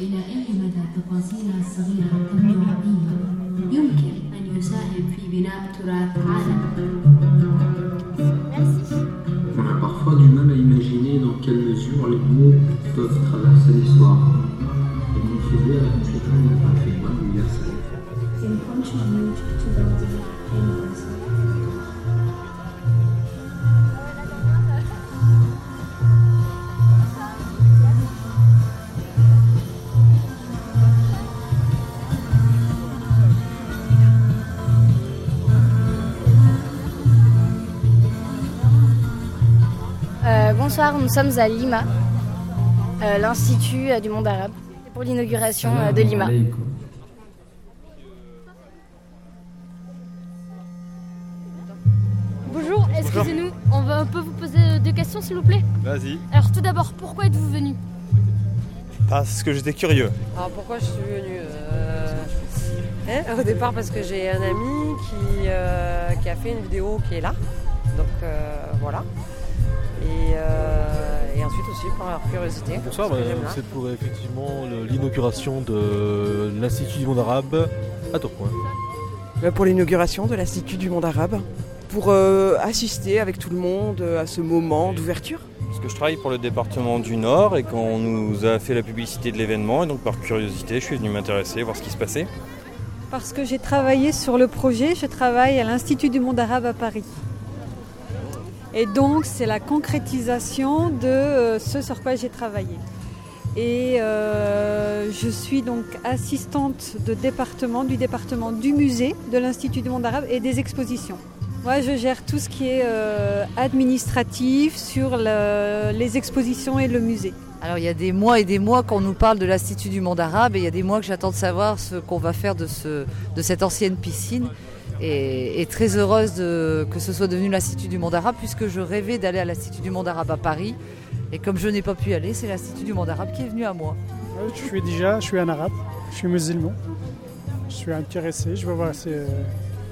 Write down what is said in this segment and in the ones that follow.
وإلى أي مدى تفاصيلها الصغيرة تبدو عادية يمكن أن يساهم في بناء تراث عالم On a parfois du mal à imaginer dans quelle mesure les mots peuvent traverser Bonsoir, nous sommes à Lima, euh, l'Institut euh, du monde arabe, pour l'inauguration euh, de Lima. Bonjour, excusez-nous, on, va- on peut vous poser deux questions s'il vous plaît? Vas-y. Alors tout d'abord, pourquoi êtes-vous venu? Parce que j'étais curieux. Alors pourquoi je suis venue euh, hein, Au départ parce que j'ai un ami qui, euh, qui a fait une vidéo qui est là. Donc euh, voilà. Et, euh, et ensuite aussi par curiosité. Bonsoir, bah, c'est pour effectivement l'inauguration de l'Institut du monde arabe à Tourcoing. Euh, pour l'inauguration de l'Institut du monde arabe, pour euh, assister avec tout le monde à ce moment d'ouverture. Parce que je travaille pour le département du Nord et qu'on nous a fait la publicité de l'événement et donc par curiosité je suis venu m'intéresser, voir ce qui se passait. Parce que j'ai travaillé sur le projet, je travaille à l'Institut du monde arabe à Paris. Et donc c'est la concrétisation de euh, ce sur quoi j'ai travaillé. Et euh, je suis donc assistante de département, du département du musée de l'Institut du monde arabe et des expositions. Moi je gère tout ce qui est euh, administratif sur le- les expositions et le musée. Alors il y a des mois et des mois qu'on nous parle de l'Institut du monde arabe et il y a des mois que j'attends de savoir ce qu'on va faire de cette ancienne piscine. Et, et très heureuse de- que ce soit devenu l'Institut du monde arabe puisque je rêvais d'aller à l'Institut du monde arabe à Paris. Et comme je n'ai pas pu y aller, c'est l'Institut du monde arabe qui est venu à moi. Euh, Je suis déjà, je suis un arabe, je suis musulman. Je suis intéressé, je veux voir euh,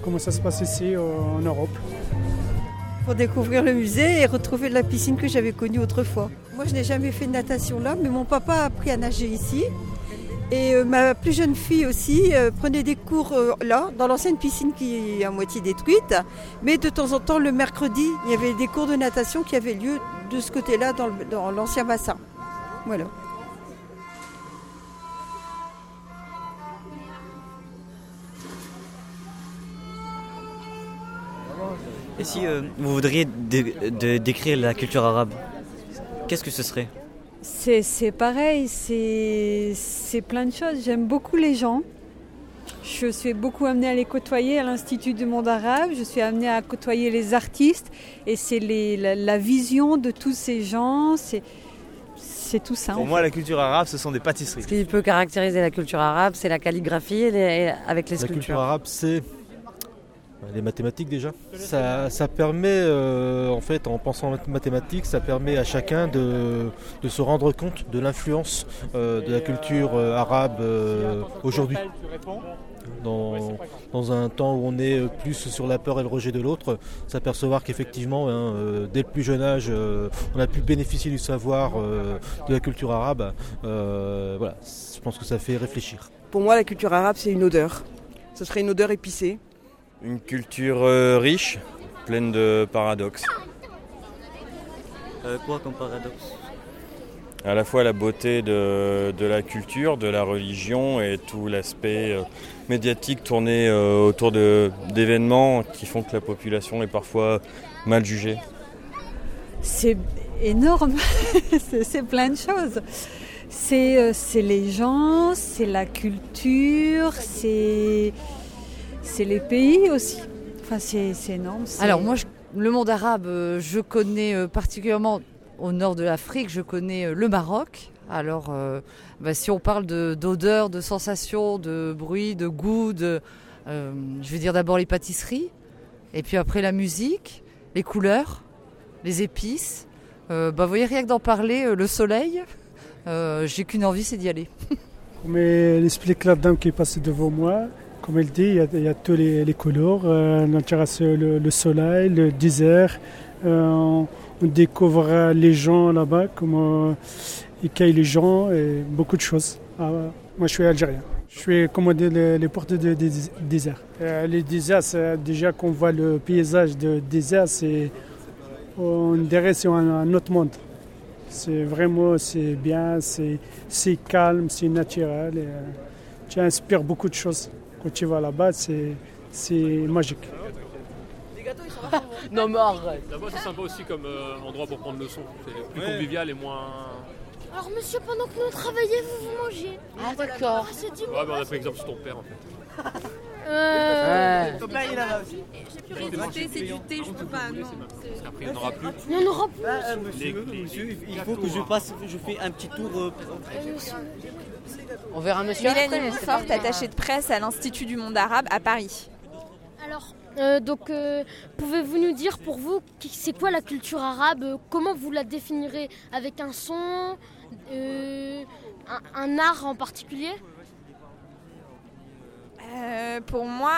comment ça se passe ici en Europe. pour découvrir le musée et retrouver la piscine que j'avais connue autrefois. Moi, je n'ai jamais fait de natation là, mais mon papa a appris à nager ici. Et euh, ma plus jeune fille aussi euh, prenait des cours euh, là, dans l'ancienne piscine qui est à moitié détruite. Mais de temps en temps, le mercredi, il y avait des cours de natation qui avaient lieu de ce côté-là, dans l'ancien bassin. Voilà. Et si vous voudriez décrire la culture arabe, qu'est-ce que ce serait? C'est c'est pareil, c'est c'est plein de choses. J'aime beaucoup les gens. Je suis beaucoup amenée à les côtoyer à l'Institut du monde arabe. Je suis amenée à côtoyer les artistes. Et c'est les- la, la vision de tous ces gens. C'est c'est tout ça. Pour moi, fait. la culture arabe, ce sont des pâtisseries. Ce qui peut caractériser la culture arabe, c'est la calligraphie et les- avec les La culture sculptures. arabe, c'est les mathématiques déjà. Ça, ça permet, euh, en fait, en pensant en mathématiques, ça permet à chacun de, de se rendre compte de l'influence euh, de la culture euh, arabe aujourd'hui. Dans, dans un temps où on est plus sur la peur et le rejet de l'autre, s'apercevoir qu'effectivement, hein, dès le plus jeune âge, on a pu bénéficier du savoir de la culture arabe. Voilà, je pense que ça fait réfléchir. Pour moi, la culture arabe, c'est une odeur. Ce serait une odeur épicée. Une culture euh, riche, pleine de paradoxes. Euh, Quoi comme paradoxe? À la fois la beauté de, de la culture, de la religion et tout l'aspect euh, médiatique tourné euh, autour de- d'événements qui font que la population est parfois mal jugée. C'est énorme, c'est plein de choses. C'est euh, c'est les gens, c'est la culture, c'est c'est les pays aussi. Enfin, c'est c'est énorme. Alors moi, je- le monde arabe, euh, je connais euh, particulièrement au nord de l'Afrique, je connais euh, le Maroc. Alors, euh, bah, si on parle de- d'odeur, de, sensations, de bruit, de goût, de, euh, je vais dire d'abord les pâtisseries, et puis après la musique, les couleurs, les épices. Euh, bah, vous voyez, rien que d'en parler, euh, le soleil, euh, j'ai qu'une envie, c'est d'y aller. Comme elle explique la dame qui est passée devant moi, comme elle dit, il y a, il tous les, couleurs, euh, on intéresse le, le soleil, le désert, euh, on, découvre les gens là-bas, comment ils cueillent les gens et beaucoup de choses. Ah, moi, je suis algérien. Je suis commandé les, les portes de, des déserts. Euh, les déserts, déjà qu'on voit le paysage de désert, c'est on dirait c'est un, un autre monde. C'est vraiment c'est bien, c'est c'est calme, c'est naturel. Et, euh, tu inspires beaucoup de choses. Quand tu vas là-bas, c'est c'est magique. Non mais arrête Là-bas c'est sympa aussi comme euh, endroit pour prendre le son. C'est plus convivial et moins... Alors monsieur, pendant que nous on travaillait, vous vous mangez. Ah d'accord. Ah, Ouais mais on a pris exemple sur ton père en fait. Euh... Père, il est là aussi. J'ai plus c'est du thé, je peux pas, non. Qu'après il n'y en aura plus. Il n'y en aura plus. Bah, euh, monsieur, monsieur, il faut que je passe, je fais un petit tour. euh, On verra monsieur Mélanie après. Montfort, attachée de presse à l'Institut du monde arabe à Paris. Alors, euh, donc, euh, pouvez-vous nous dire pour vous, qui- c'est quoi la culture arabe euh, Comment vous la définirez Avec un son euh, un, un art en particulier? Euh, pour moi,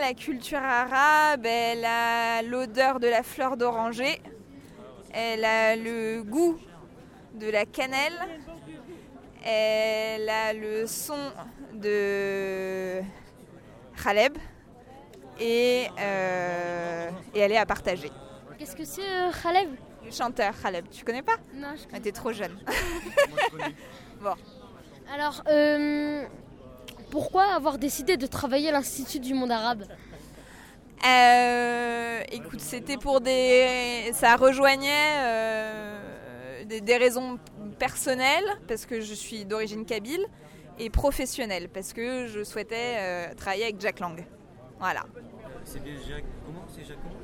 la culture arabe, elle a l'odeur de la fleur d'oranger, elle a le goût de la cannelle, elle a le son de Khaleb. Et, euh, et elle est à partager. Qu'est-ce que c'est euh, Khaleb? Le chanteur Khaleb, tu connais pas? Non, je Ah, T'es trop jeune. bon. Alors, euh, pourquoi avoir décidé de travailler à l'Institut du monde arabe Euh, écoute, c'était pour des. Ça rejoignait euh, des, des raisons personnelles, parce que je suis d'origine kabyle, et professionnelles, parce que je souhaitais euh, travailler avec Jack Lang. Voilà. C'est bien Jacques. Comment C'est Jacques comment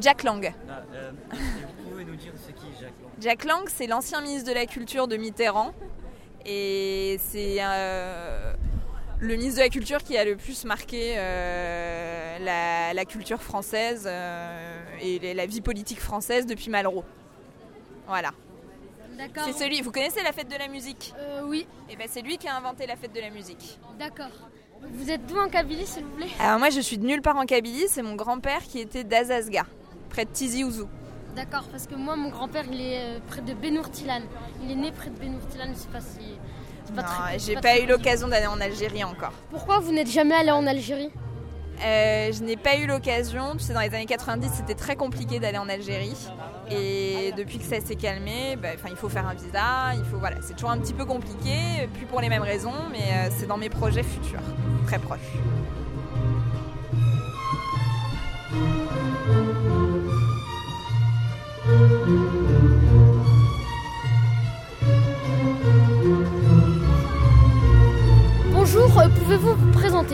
Jack Lang. Ah, euh, Vous pouvez nous dire c'est qui Jacques Lang? Jack Lang, c'est l'ancien ministre de la Culture de Mitterrand. Et c'est euh, le ministre de la Culture qui a le plus marqué euh, la, la culture française euh, et la vie politique française depuis Malraux. Voilà. D'accord. C'est celui. Vous connaissez la fête de la musique? Euh, Oui. Et ben c'est lui qui a inventé la fête de la musique. D'accord. Vous êtes d'où en Kabylie, s'il vous plaît? Alors moi je suis de nulle part en Kabylie, c'est mon grand-père qui était d'Azazga, près de Tizi Ouzou. D'accord, parce que moi, mon grand-père, il est près de Benourtilan. Il est né près de Benourtilan, je sais pas si... pas Non, très- j'ai pas eu l'occasion d'aller en Algérie encore. Pourquoi vous n'êtes jamais allé en Algérie? Euh, je n'ai pas eu l'occasion. Tu sais, dans les années 90, c'était très compliqué d'aller en Algérie. Et depuis que ça s'est calmé, bah, il faut faire un visa. Il faut, voilà, c'est toujours un petit peu compliqué, plus pour les mêmes raisons, mais euh, c'est dans mes projets futurs, très proches.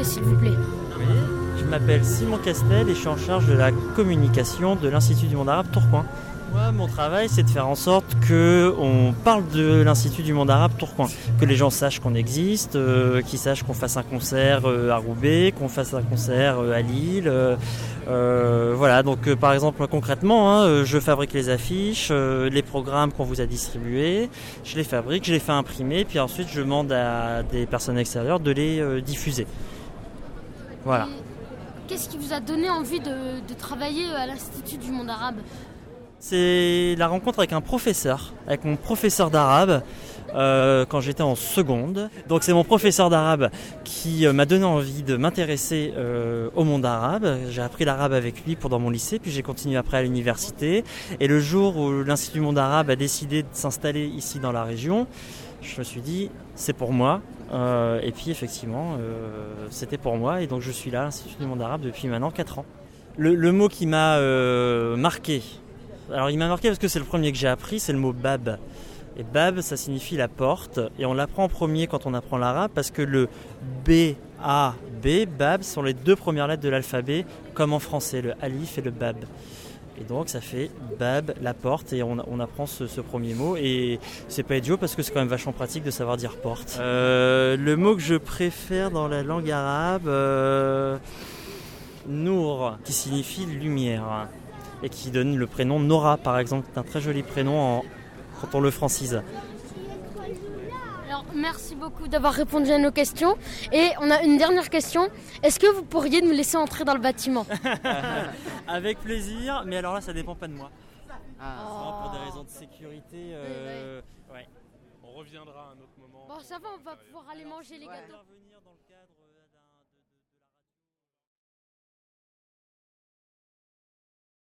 S'il vous plaît je m'appelle Simon Castel et je suis en charge de la communication de l'Institut du monde arabe Tourcoing. Moi, mon travail, c'est de faire en sorte que on parle de l'Institut du monde arabe Tourcoing, que les gens sachent qu'on existe, euh, qu'ils sachent qu'on fasse un concert euh, à Roubaix, qu'on fasse un concert euh, à Lille. voilà, donc par exemple concrètement, hein, je fabrique les affiches, les programmes qu'on vous a distribués, je les fabrique, je les fais imprimer, puis ensuite je demande à des personnes extérieures de les diffuser. Voilà. Qu'est-ce qui vous a donné envie de, de travailler à l'Institut du monde arabe? C'est la rencontre avec un professeur, avec mon professeur d'arabe. euh, quand j'étais en seconde. Donc c'est mon professeur d'arabe qui euh, m'a donné envie de m'intéresser euh, au monde arabe. J'ai appris l'arabe avec lui pendant mon lycée, puis j'ai continué après à l'université. Et le jour où l'Institut du monde arabe a décidé de s'installer ici dans la région, je me suis dit c'est pour moi. Euh, et puis effectivement, euh, c'était pour moi. Et donc je suis là à l'Institut du monde arabe depuis maintenant 4 ans. Le, mot qui m'a euh, marqué, alors il m'a marqué parce que c'est le premier que j'ai appris, c'est le mot bab. Et bab, ça signifie la porte. Et on l'apprend en premier quand on apprend l'arabe parce que le B, A, B, bab sont les deux premières lettres de l'alphabet, comme en français, le alif et le bab. Et donc ça fait bab, la porte, et on, apprend ce, premier mot. Et c'est pas idiot parce que c'est quand même vachement pratique de savoir dire porte. Euh, le mot que je préfère dans la langue arabe, euh, Nour, qui signifie lumière, et qui donne le prénom Nora par exemple, un très joli prénom quand on le francise. Merci beaucoup d'avoir répondu à nos questions. Et on a une dernière question. Est-ce que vous pourriez nous laisser entrer dans le bâtiment Avec plaisir, mais alors là ça dépend pas de moi. Vraiment pour des raisons de sécurité. euh, ouais. On reviendra à un autre moment. Bon, ça va, on va pouvoir aller manger les Alors, gâteaux.